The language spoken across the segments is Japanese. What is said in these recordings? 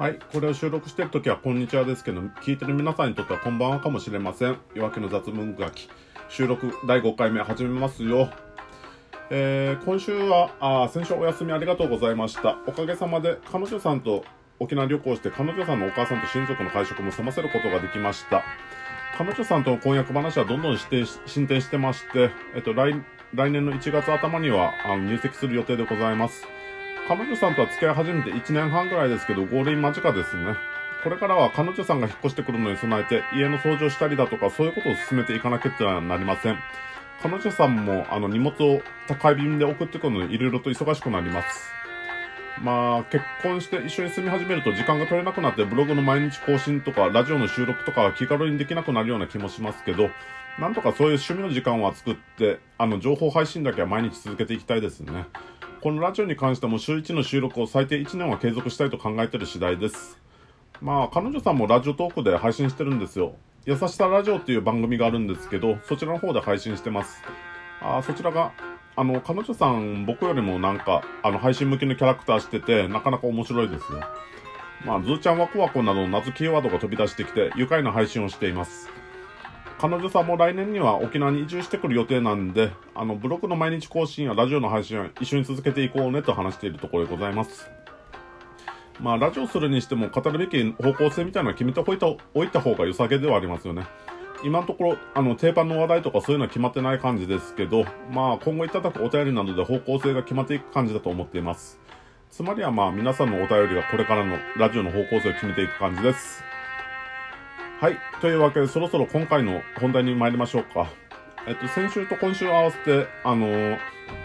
はい。これを収録してるときはこんにちはですけど、聞いてる皆さんにとってはこんばんはかもしれません。夜明けの雑文書き。収録第5回目始めますよ。えー、今週は、あ先週お休みありがとうございました。おかげさまで彼女さんと沖縄旅行して彼女さんのお母さんと親族の会食も済ませることができました。彼女さんとの婚約話はどんどん進展してまして、えっと、来、来年の1月頭にはあの入籍する予定でございます。彼女さんとは付き合い始めて1年半ぐらいですけど、合輪間近ですね。これからは彼女さんが引っ越してくるのに備えて、家の掃除をしたりだとか、そういうことを進めていかなきゃってはなりません。彼女さんも、あの、荷物を高い便で送ってくるのに、いろいろと忙しくなります。まあ、結婚して一緒に住み始めると時間が取れなくなって、ブログの毎日更新とか、ラジオの収録とかは気軽にできなくなるような気もしますけど、なんとかそういう趣味の時間は作って、あの、情報配信だけは毎日続けていきたいですね。このラジオに関しても週1の収録を最低1年は継続したいと考えている次第です。まあ、彼女さんもラジオトークで配信してるんですよ。優しさラジオっていう番組があるんですけど、そちらの方で配信してます。あそちらが、あの、彼女さん、僕よりもなんか、あの、配信向きのキャラクターしてて、なかなか面白いですよ。まあ、ズーちゃんワクワクなどの謎キーワードが飛び出してきて、愉快な配信をしています。彼女さんも来年には沖縄に移住してくる予定なんで、あの、ブログの毎日更新やラジオの配信は一緒に続けていこうねと話しているところでございます。まあ、ラジオするにしても語るべき方向性みたいなのは決めておいた方が良さげではありますよね。今のところ、あの、定番の話題とかそういうのは決まってない感じですけど、まあ、今後いただくお便りなどで方向性が決まっていく感じだと思っています。つまりはまあ、皆さんのお便りがこれからのラジオの方向性を決めていく感じです。はい。というわけで、そろそろ今回の本題に参りましょうか。えっと、先週と今週合わせて、あのー、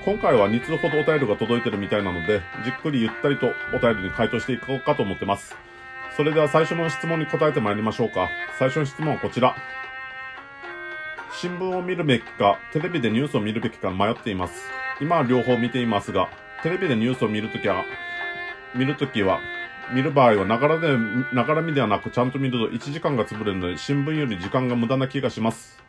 今回は2通ほどお便りが届いてるみたいなので、じっくりゆったりとお便りに回答していこうかと思ってます。それでは最初の質問に答えて参りましょうか。最初の質問はこちら。新聞を見るべきか、テレビでニュースを見るべきか迷っています。今は両方見ていますが、テレビでニュースを見るときは、見るときは、見る場合は、ながらで、ながら見ではなく、ちゃんと見ると1時間が潰れるので、新聞より時間が無駄な気がします。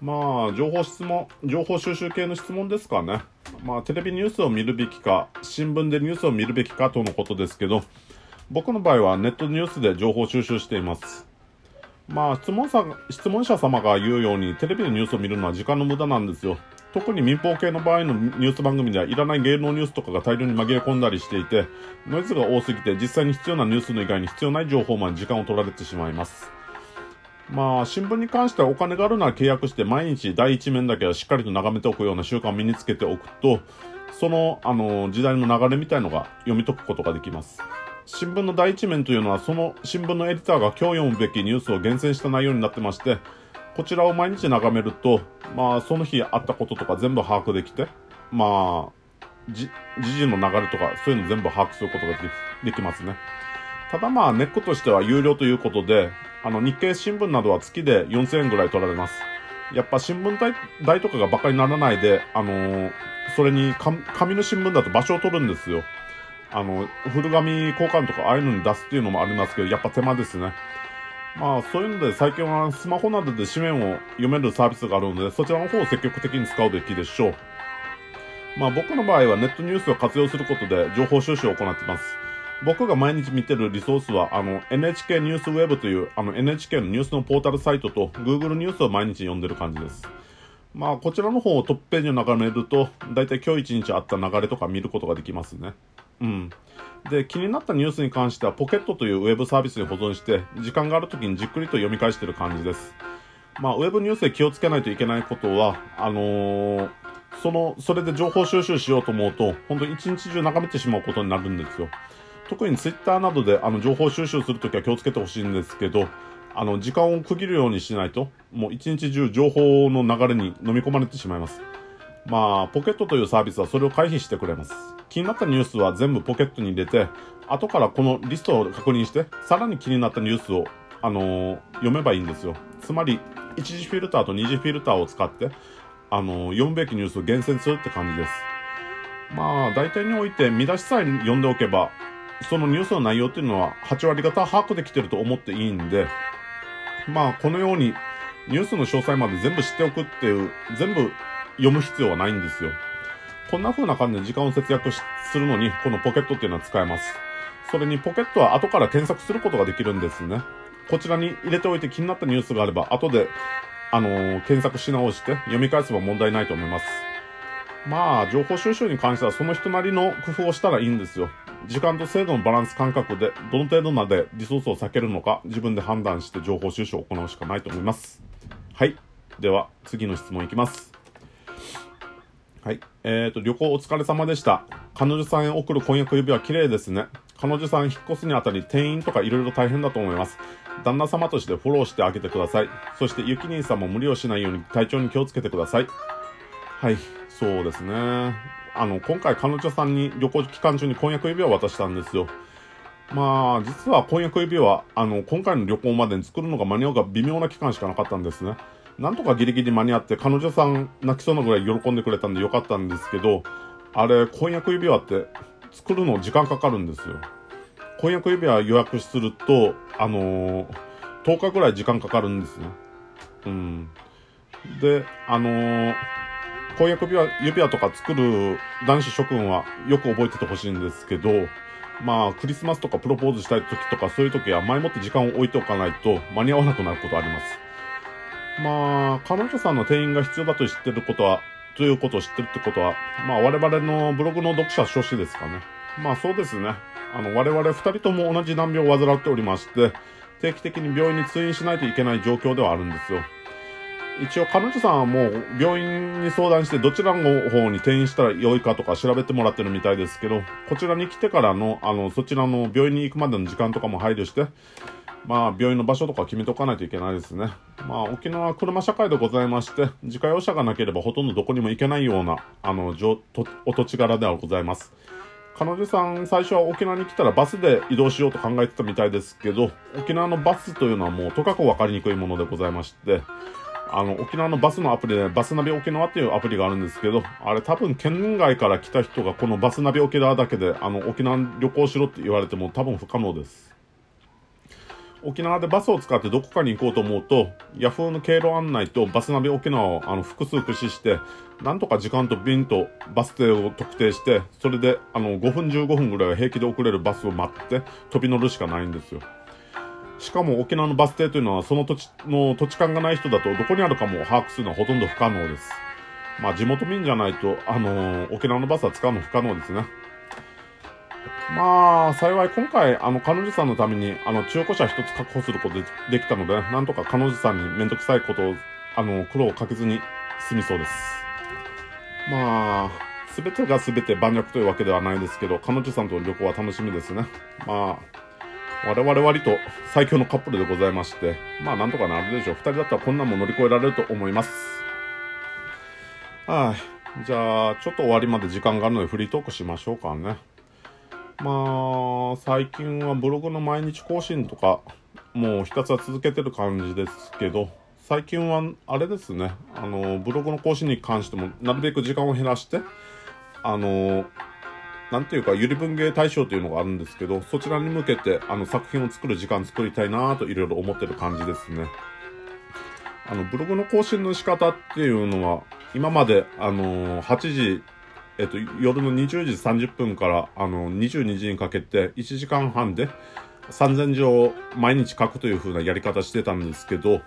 まあ、情報質問、情報収集系の質問ですかね。まあ、テレビニュースを見るべきか、新聞でニュースを見るべきかとのことですけど、僕の場合はネットニュースで情報収集しています。まあ、質問者、質問者様が言うように、テレビでニュースを見るのは時間の無駄なんですよ。特に民放系の場合のニュース番組ではいらない芸能ニュースとかが大量に紛れ込んだりしていて、ノイズが多すぎて実際に必要なニュースの以外に必要ない情報まで時間を取られてしまいます。まあ、新聞に関してはお金があるなら契約して毎日第一面だけはしっかりと眺めておくような習慣を身につけておくと、その、あの、時代の流れみたいのが読み解くことができます。新聞の第一面というのは、その新聞のエディターが今日読むべきニュースを厳選した内容になってまして、こちらを毎日眺めると、まあ、その日あったこととか全部把握できて、まあ、じ、時事の流れとか、そういうの全部把握することができできますね。ただまあ、根っことしては有料ということで、あの、日経新聞などは月で4000円ぐらい取られます。やっぱ新聞代代とかが馬鹿にならないで、あのー、それに紙の新聞だと場所を取るんですよ。あの、古紙交換とかああいうのに出すっていうのもありますけど、やっぱ手間ですね。まあ、そういうので最近はスマホなどで紙面を読めるサービスがあるので、そちらの方を積極的に使うべきでしょう。まあ僕の場合はネットニュースを活用することで情報収集を行っています。僕が毎日見てるリソースは、あの、NHK ニュースウェブという、あの、NHK のニュースのポータルサイトと Google ニュースを毎日読んでる感じです。まあ、こちらの方をトップページを眺めると、だいたい今日一日あった流れとか見ることができますね。うん。で、気になったニュースに関しては、ポケットというウェブサービスに保存して、時間がある時にじっくりと読み返している感じです。まあ、ウェブニュースで気をつけないといけないことは、あのー、その、それで情報収集しようと思うと、本当に一日中眺めてしまうことになるんですよ。特にツイッターなどであの情報収集するときは気をつけてほしいんですけど、あの、時間を区切るようにしないと、もう一日中情報の流れに飲み込まれてしまいます。まあ、ポケットというサービスはそれを回避してくれます。気になったニュースは全部ポケットに入れて、後からこのリストを確認して、さらに気になったニュースを、あのー、読めばいいんですよ。つまり、一次フィルターと二次フィルターを使って、あのー、読むべきニュースを厳選するって感じです。まあ、大体において見出しさえ読んでおけば、そのニュースの内容っていうのは8割方把握できてると思っていいんで、まあ、このようにニュースの詳細まで全部知っておくっていう、全部読む必要はないんですよ。こんな風な感じで時間を節約するのに、このポケットっていうのは使えます。それにポケットは後から検索することができるんですね。こちらに入れておいて気になったニュースがあれば、後で、あのー、検索し直して読み返せば問題ないと思います。まあ、情報収集に関してはその人なりの工夫をしたらいいんですよ。時間と精度のバランス感覚で、どの程度までリソースを避けるのか、自分で判断して情報収集を行うしかないと思います。はい。では、次の質問いきます。はい。えっ、ー、と、旅行お疲れ様でした。彼女さんへ送る婚約指輪綺麗ですね。彼女さん引っ越すにあたり店員とか色々大変だと思います。旦那様としてフォローしてあげてください。そして、ゆきにんさんも無理をしないように体調に気をつけてください。はい。そうですね。あの、今回彼女さんに旅行期間中に婚約指輪を渡したんですよ。まあ、実は婚約指輪、あの、今回の旅行までに作るのが間に合うか微妙な期間しかなかったんですね。なんとかギリギリ間に合って、彼女さん泣きそうなぐらい喜んでくれたんでよかったんですけど、あれ、婚約指輪って作るの時間かかるんですよ。婚約指輪予約すると、あのー、10日ぐらい時間かかるんですね。うん。で、あのー、婚約指輪指輪とか作る男子諸君はよく覚えててほしいんですけど、まあ、クリスマスとかプロポーズしたい時とかそういう時は前もって時間を置いておかないと間に合わなくなることあります。まあ、彼女さんの店員が必要だと知ってることは、ということを知ってるってことは、まあ我々のブログの読者諸子ですかね。まあそうですね。あの、我々二人とも同じ難病を患っておりまして、定期的に病院に通院しないといけない状況ではあるんですよ。一応彼女さんはもう病院に相談してどちらの方に転院したら良いかとか調べてもらってるみたいですけど、こちらに来てからの、あの、そちらの病院に行くまでの時間とかも配慮して、まあ、病院の場所とか決めておかないといけないですね。まあ、沖縄は車社会でございまして、自家用車がなければほとんどどこにも行けないような、あの、お土地柄ではございます。彼女さん、最初は沖縄に来たらバスで移動しようと考えてたみたいですけど、沖縄のバスというのはもうとかく分かりにくいものでございまして、あの、沖縄のバスのアプリで、バスナビ沖縄っていうアプリがあるんですけど、あれ多分県外から来た人がこのバスナビ沖縄だけで、あの、沖縄旅行しろって言われても多分不可能です。沖縄でバスを使ってどこかに行こうと思うと、ヤフーの経路案内とバスナビ沖縄をあの複数駆使して、なんとか時間と便とバス停を特定して、それであの5分15分ぐらいは平気で遅れるバスを待って飛び乗るしかないんですよ。しかも沖縄のバス停というのはその土地の土地勘がない人だとどこにあるかも把握するのはほとんど不可能です。まあ地元民じゃないと、あのー、沖縄のバスは使うの不可能ですね。まあ、幸い今回、あの、彼女さんのために、あの、中古車一つ確保することでできたので、なんとか彼女さんにめんどくさいことを、あの、苦労をかけずに済みそうです。まあ、すべてがすべて盤石というわけではないですけど、彼女さんとの旅行は楽しみですね。まあ、我々割と最強のカップルでございまして、まあなんとかなるでしょう。二人だったらこんなんも乗り越えられると思います。はい。じゃあ、ちょっと終わりまで時間があるのでフリートークしましょうかね。まあ、最近はブログの毎日更新とか、もうひたすら続けてる感じですけど、最近は、あれですね、あの、ブログの更新に関しても、なるべく時間を減らして、あの、なんていうか、ゆり文芸大賞というのがあるんですけど、そちらに向けて、あの、作品を作る時間作りたいなといろいろ思ってる感じですね。あの、ブログの更新の仕方っていうのは、今まで、あの8時えっと、夜の20時30分から、あの、22時にかけて、1時間半で、3000字を毎日書くという風なやり方してたんですけど、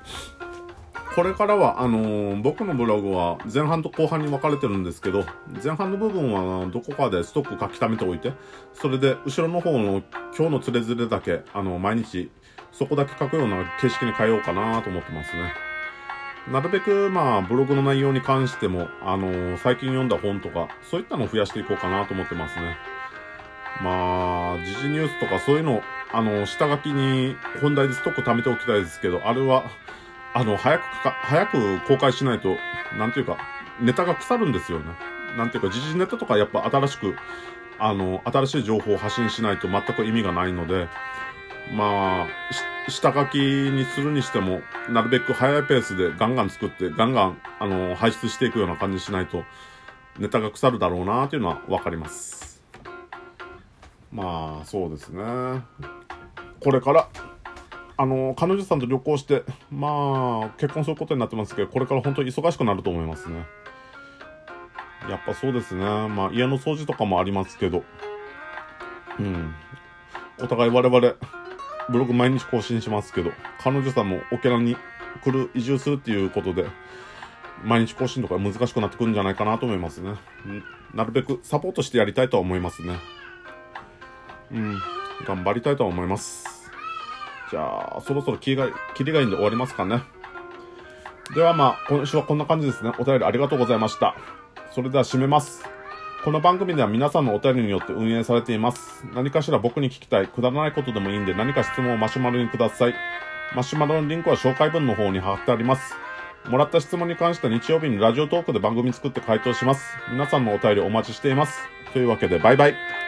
これからは、あのー、僕のブログは前半と後半に分かれてるんですけど、前半の部分はどこかでストック書き溜めておいて、それで後ろの方の今日のつれづれだけ、あの、毎日そこだけ書くような形式に変えようかなと思ってますね。なるべく、まあ、ブログの内容に関しても、あのー、最近読んだ本とか、そういったのを増やしていこうかなと思ってますね。まあ、時事ニュースとかそういうの、あの、下書きに本題でストック貯めておきたいですけど、あれは、あの、早くか、早く公開しないと、なんていうか、ネタが腐るんですよね。なんていうか、時事ネタとかやっぱ新しく、あの、新しい情報を発信しないと全く意味がないので、まあ、下書きにするにしても、なるべく早いペースでガンガン作って、ガンガン、あの、排出していくような感じしないと、ネタが腐るだろうなというのはわかります。まあ、そうですね。これから、あの、彼女さんと旅行して、まあ、結婚することになってますけど、これから本当に忙しくなると思いますね。やっぱそうですね。まあ家の掃除とかもありますけど、うん。お互い我々、ブログ毎日更新しますけど、彼女さんも沖縄に来る、移住するっていうことで、毎日更新とか難しくなってくるんじゃないかなと思いますね。なるべくサポートしてやりたいとは思いますね。うん、頑張りたいとは思います。じゃあ、そろそろ切りが切りがいいんで終わりますかね。ではまあ、今週はこんな感じですね。お便りありがとうございました。それでは締めます。この番組では皆さんのお便りによって運営されています。何かしら僕に聞きたい、くだらないことでもいいんで何か質問をマシュマロにください。マシュマロのリンクは紹介文の方に貼ってあります。もらった質問に関しては日曜日にラジオトークで番組作って回答します。皆さんのお便りお待ちしています。というわけでバイバイ。